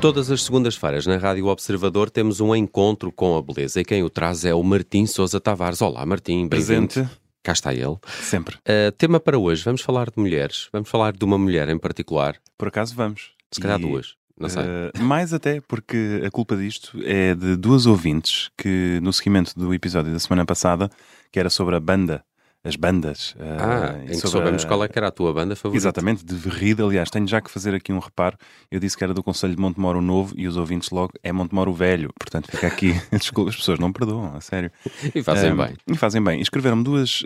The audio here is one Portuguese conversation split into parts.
Todas as segundas-feiras na Rádio Observador temos um encontro com a beleza e quem o traz é o Martim Sousa Tavares. Olá, Martim, bem-vindo. Presente. Cá está ele. Sempre. Uh, tema para hoje, vamos falar de mulheres. Vamos falar de uma mulher em particular. Por acaso vamos. Se calhar E, duas, não sei. eh, mais até, porque a culpa disto é de duas ouvintes que, no seguimento do episódio da semana passada, que era sobre a banda, as bandas. eh, ah, e em que soubemos a- qual é que era a tua banda favorita. Exatamente, de Verrida. Aliás, tenho já que fazer aqui um reparo. Eu disse que era do Conselho de Montemoro Novo e os ouvintes logo é Montemoro Velho. Portanto, fica aqui. Desculpa, as pessoas não perdoam, a sério. E fazem bem. E fazem bem. Escreveram-me duas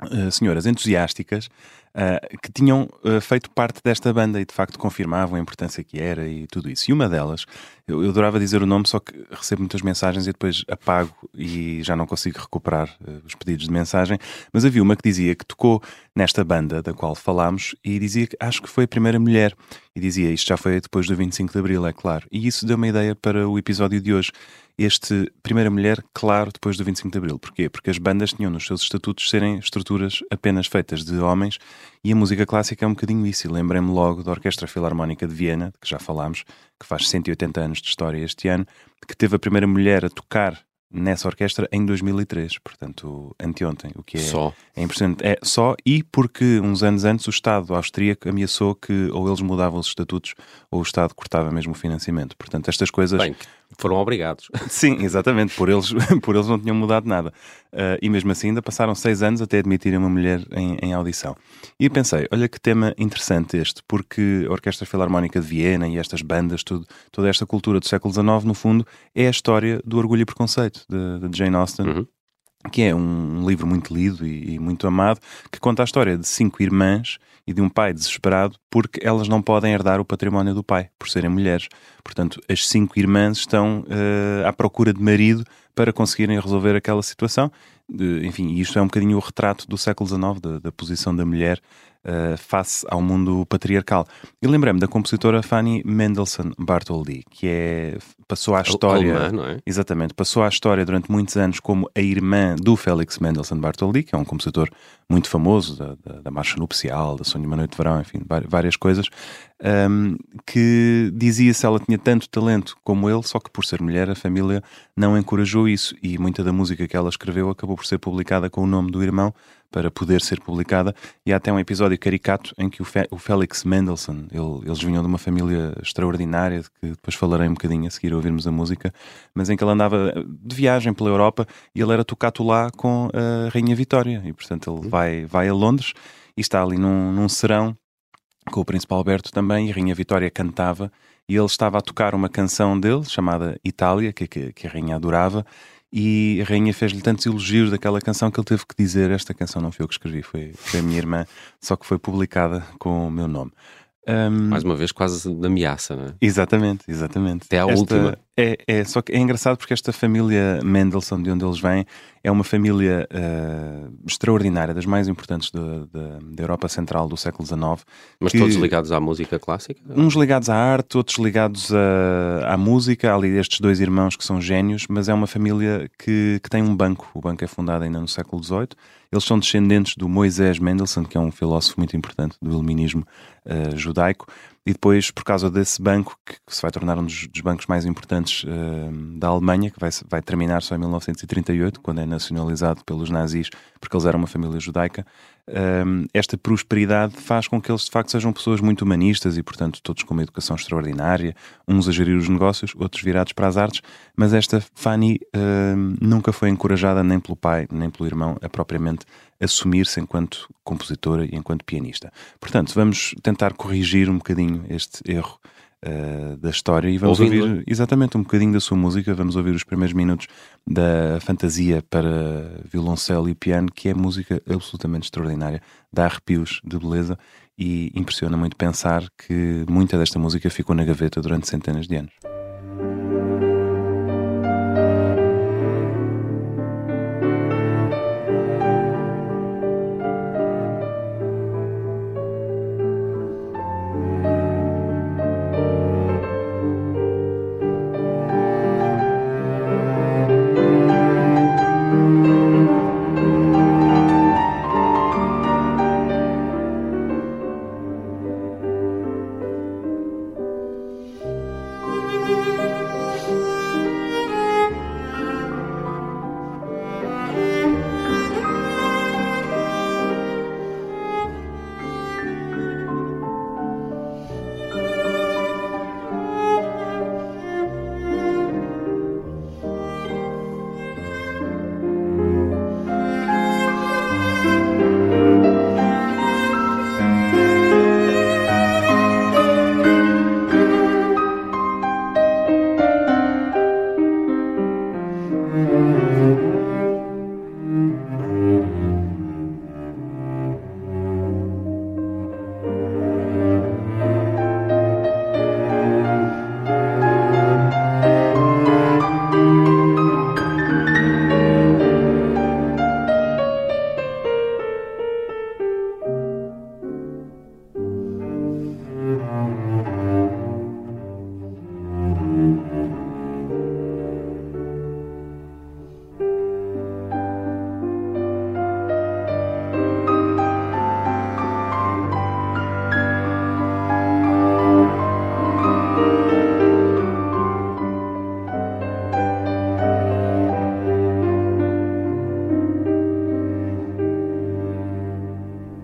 ah, senhoras entusiásticas ah, que tinham ah, feito parte desta banda e de facto confirmavam a importância que era e tudo isso. E uma delas, eu, eu adorava dizer o nome, só que recebo muitas mensagens e depois apago e já não consigo recuperar ah, os pedidos de mensagem. Mas havia uma que dizia que tocou nesta banda da qual falámos e dizia que acho que foi a primeira mulher. E dizia isto já foi depois do 25 de Abril, é claro. E isso deu uma ideia para o episódio de hoje. Este Primeira Mulher, claro, depois do 25 de Abril. Porquê? Porque as bandas tinham nos seus estatutos serem estruturas apenas feitas de homens e a música clássica é um bocadinho isso. E Lembrei-me logo da Orquestra Filarmónica de Viena, que já falámos, que faz 180 anos de história este ano, que teve a primeira mulher a tocar nessa orquestra em 2003, portanto, anteontem, o que é Só. é impressionante. É só e porque uns anos antes o Estado austríaco ameaçou que ou eles mudavam os estatutos ou o Estado cortava mesmo o financiamento. Portanto, estas coisas. Bem, foram obrigados. Sim, exatamente. Por eles, por eles não tinham mudado nada. Ah, e mesmo assim ainda passaram seis anos até admitirem uma mulher em, em audição. E pensei, olha que tema interessante este, porque a Orquestra Filarmónica de Viena e estas bandas, tudo, toda esta cultura do século XIX, no fundo, é a história do Orgulho e Preconceito, de, de Jane Austen Uhum. Que é um livro muito lido e, e muito amado, que conta a história de cinco irmãs e de um pai desesperado porque elas não podem herdar o património do pai, por serem mulheres. Portanto, as cinco irmãs estão eh, à procura de marido para conseguirem resolver aquela situação. Enfim, isto é um bocadinho o retrato do século XIX, da, da posição da mulher eh, face ao mundo patriarcal. E lembrei-me da compositora Fanny Mendelssohn Bartholdy, que é, passou à história... Alemã, não é? Exatamente, passou à história durante muitos anos como a irmã do Félix Mendelssohn Bartholdy, que é um compositor muito famoso da, da, da Marcha Nupcial, da Sonho de uma Noite de Verão, enfim, várias coisas, ahm, que dizia se ela tinha tanto talento como ele, só que por ser mulher a família não encorajou isso. E muita da música que ela escreveu acabou por ser publicada com o nome do irmão para poder ser publicada. E há até um episódio caricato em que o, Fe- o Félix Mendelssohn, ele- eles vinham de uma família extraordinária, de que depois falarei um bocadinho a seguir a ouvirmos a música, mas em que ele andava de viagem pela Europa e ele era tocado lá com a Rainha Vitória. E portanto ele vai, vai a Londres e está ali num, num serão com o Príncipe Alberto também, e a Rainha Vitória cantava, e ele estava a tocar uma canção dele, chamada Itália, que, que, que a Rainha adorava, e a Rainha fez-lhe tantos elogios daquela canção que ele teve que dizer: Esta canção não foi eu que escrevi, foi, foi a minha irmã, só que foi publicada com o meu nome. Ahm, Mais uma vez, quase de ameaça, não é? Exatamente, exatamente. Até à Esta- última. É, é, só que é engraçado porque esta família Mendelssohn, de onde eles vêm, é uma família ah, extraordinária, das mais importantes da- Europa Central do século XIX. Mas que- todos ligados à música clássica? Uns ligados à arte, outros ligados à, à música. Há ali estes dois irmãos que são gênios, mas é uma família que, que tem um banco. O banco é fundado ainda no século XVIII. Eles são descendentes do Moisés Mendelssohn, que é um filósofo muito importante do iluminismo eh, judaico. E depois, por causa desse banco, que se vai tornar um dos, dos bancos mais importantes eh, da Alemanha, que vai, vai terminar só em 1938, quando é nacionalizado pelos nazis, porque eles eram uma família judaica, um, esta prosperidade faz com que eles de facto sejam pessoas muito humanistas e, portanto, todos com uma educação extraordinária, uns a gerir os negócios, outros virados para as artes, mas esta Fanny um, nunca foi encorajada nem pelo pai nem pelo irmão a propriamente assumir-se enquanto compositora e enquanto pianista. Portanto, vamos tentar corrigir um bocadinho este erro uh, da história e vamos Ouvindo-a. ouvir exatamente um bocadinho da sua música. Vamos ouvir os primeiros minutos da Fantasia para violoncelo e piano, que é música absolutamente extraordinária, dá arrepios de beleza e impressiona muito pensar que muita desta música ficou na gaveta durante centenas de anos.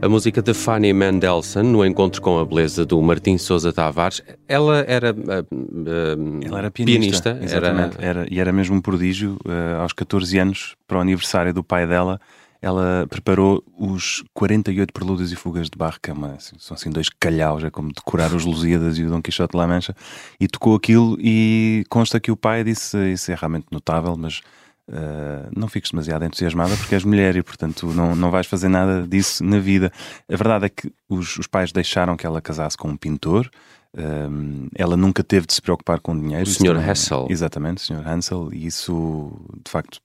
A música de Fanny Mendelssohn, no encontro com a beleza do Martim Sousa Tavares, ela era, uh, uh, ela era pianista, pianista exatamente, era... Era, e era mesmo um prodígio. Uh, aos 14 anos, para o aniversário do pai dela, ela preparou os 48 prelúdios e fugas de Bach, que é uma, assim, são assim dois calhaus, é como decorar os Lusíadas e o Dom Quixote de La Mancha, e tocou aquilo e consta que o pai disse, isso é realmente notável, mas Uh, não fiques demasiado entusiasmada porque és mulher e, portanto, não, não vais fazer nada disso na vida. A verdade é que os, os pais deixaram que ela casasse com um pintor. Uh, ela nunca teve de se preocupar com dinheiro. O Sr. Hassel. Exatamente, o Sr. Hansel. E isso, de facto,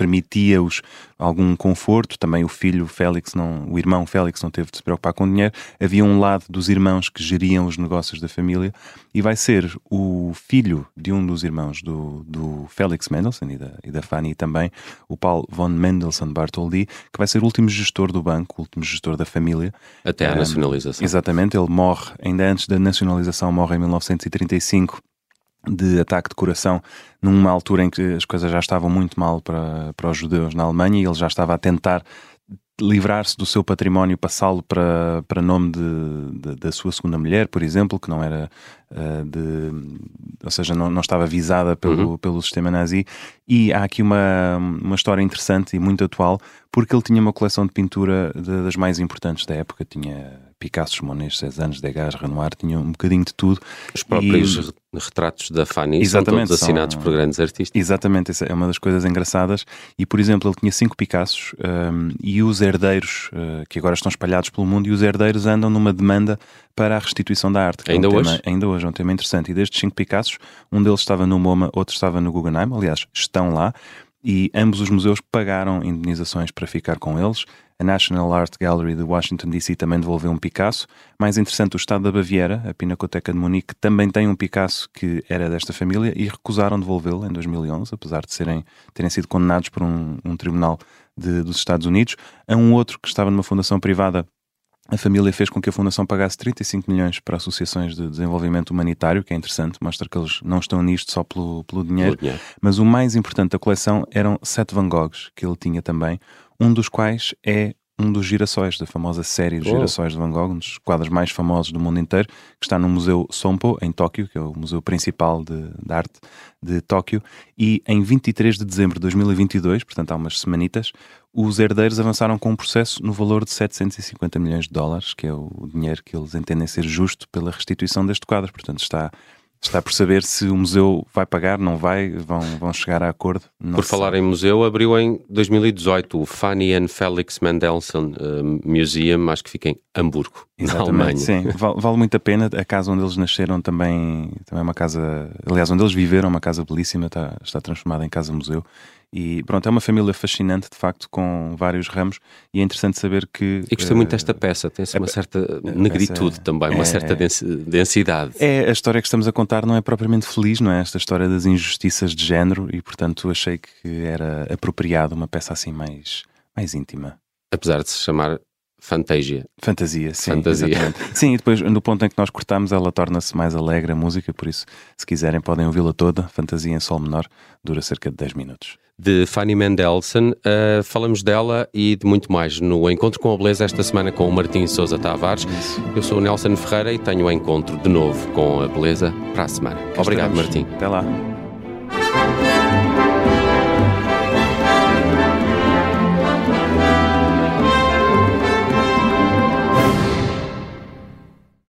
permitia-os algum conforto. Também o filho Félix, não, o irmão Félix, não teve de se preocupar com dinheiro. Havia um lado dos irmãos que geriam os negócios da família e vai ser o filho de um dos irmãos do, do Félix Mendelssohn e da, e da Fanny também, o Paul von Mendelssohn Bartholdy, que vai ser o último gestor do banco, o último gestor da família. Até à um, nacionalização. Exatamente, ele morre, ainda antes da nacionalização, morre em 1935 de ataque de coração numa altura em que as coisas já estavam muito mal para, para os judeus na Alemanha e ele já estava a tentar livrar-se do seu património, passá-lo para, para nome de, de, da sua segunda mulher, por exemplo, que não era uh, de. ou seja, não, não estava visada pelo, uhum. pelo sistema nazi. E há aqui uma, uma história interessante e muito atual, porque ele tinha uma coleção de pintura de, das mais importantes da época. Tinha Picasso, Monet, Cézanne, Degas, Renoir, tinha um bocadinho de tudo. Os próprios e... retratos da Fanny Exatamente, são todos assinados são... por grandes artistas. Exatamente, essa é uma das coisas engraçadas. E, por exemplo, ele tinha cinco Picassos um, e os herdeiros, uh, que agora estão espalhados pelo mundo, e os herdeiros andam numa demanda para a restituição da arte. Ainda é um hoje? Tema, ainda hoje, é um tema interessante. E destes cinco Picassos, um deles estava no MoMA, outro estava no Guggenheim, aliás, estão lá e ambos os museus pagaram indenizações para ficar com eles. A National Art Gallery de Washington DC também devolveu um Picasso. Mais interessante, o Estado da Baviera, a Pinacoteca de Munique, também tem um Picasso que era desta família e recusaram devolvê-lo em 2011, apesar de serem, terem sido condenados por um, um tribunal de, dos Estados Unidos. A um outro que estava numa fundação privada a família fez com que a Fundação pagasse 35 milhões para associações de desenvolvimento humanitário, que é interessante, mostra que eles não estão nisto só pelo, pelo, dinheiro. pelo dinheiro. Mas o mais importante da coleção eram sete Van Goghs, que ele tinha também, um dos quais é um dos girassóis, da famosa série dos oh. girassóis de Van Gogh, um dos quadros mais famosos do mundo inteiro, que está no Museu Sompo, em Tóquio, que é o museu principal de, de arte de Tóquio, e em 23 de dezembro de 2022, portanto há umas semanitas, os herdeiros avançaram com um processo no valor de 750 milhões de dólares, que é o dinheiro que eles entendem ser justo pela restituição deste quadro. Portanto, está Está por saber se o museu vai pagar, não vai, vão, vão chegar a acordo. por falar em museu, abriu em 2018 o Fanny and Felix Mendelssohn uh, Museum, acho que fica em Hamburgo, Exatamente, na Alemanha. Sim, vale, vale, muito a pena. A casa onde eles nasceram também, também é uma casa, aliás, onde eles viveram, uma casa belíssima, está, está transformada em casa-museu e pronto, é uma família fascinante, de facto, com vários ramos, e é interessante saber que. E gostei uh, muito desta peça, tem-se uma certa negritude é, também, uma é, certa densidade. É, a história que estamos a contar não é propriamente feliz, não é? Esta história das injustiças de género, e portanto achei que era apropriado uma peça assim mais, mais íntima. Apesar de se chamar Fantasia. Fantasia, sim. Fantasia. Exatamente. Sim, e depois no ponto em que nós cortamos ela torna-se mais alegre a música, por isso, se quiserem, podem ouvi-la toda. Fantasia em Sol Menor dura cerca de 10 minutos de Fanny Mendelssohn. Uh, falamos dela e de muito mais no Encontro com a Beleza esta semana com o Martim Souza Tavares. Eu sou o Nelson Ferreira e tenho o um encontro de novo com a beleza para a semana. Obrigado, Martim. Até lá.